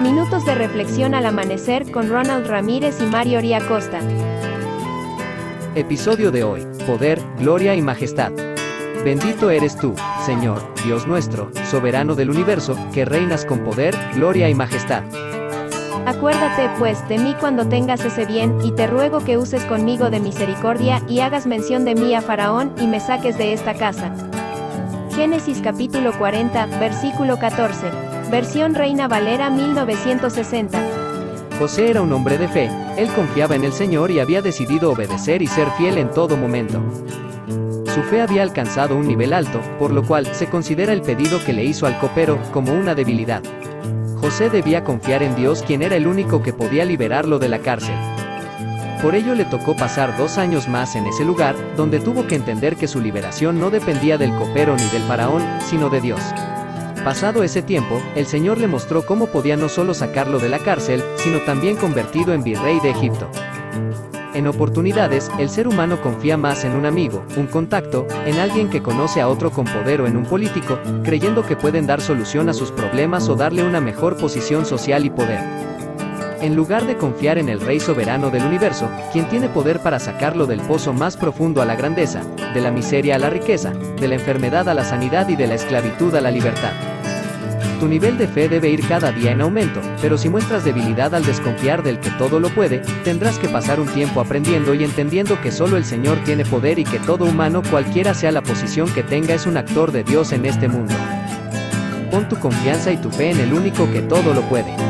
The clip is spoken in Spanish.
Minutos de reflexión al amanecer con Ronald Ramírez y Mario Costa. Episodio de hoy. Poder, gloria y majestad. Bendito eres tú, Señor, Dios nuestro, soberano del universo, que reinas con poder, gloria y majestad. Acuérdate, pues, de mí cuando tengas ese bien, y te ruego que uses conmigo de misericordia, y hagas mención de mí a Faraón, y me saques de esta casa. Génesis capítulo 40, versículo 14. Versión Reina Valera 1960. José era un hombre de fe, él confiaba en el Señor y había decidido obedecer y ser fiel en todo momento. Su fe había alcanzado un nivel alto, por lo cual se considera el pedido que le hizo al copero como una debilidad. José debía confiar en Dios quien era el único que podía liberarlo de la cárcel. Por ello le tocó pasar dos años más en ese lugar, donde tuvo que entender que su liberación no dependía del copero ni del faraón, sino de Dios. Pasado ese tiempo, el Señor le mostró cómo podía no solo sacarlo de la cárcel, sino también convertido en virrey de Egipto. En oportunidades, el ser humano confía más en un amigo, un contacto, en alguien que conoce a otro con poder o en un político, creyendo que pueden dar solución a sus problemas o darle una mejor posición social y poder. En lugar de confiar en el Rey soberano del universo, quien tiene poder para sacarlo del pozo más profundo a la grandeza, de la miseria a la riqueza, de la enfermedad a la sanidad y de la esclavitud a la libertad. Tu nivel de fe debe ir cada día en aumento, pero si muestras debilidad al desconfiar del que todo lo puede, tendrás que pasar un tiempo aprendiendo y entendiendo que solo el Señor tiene poder y que todo humano, cualquiera sea la posición que tenga, es un actor de Dios en este mundo. Pon tu confianza y tu fe en el único que todo lo puede.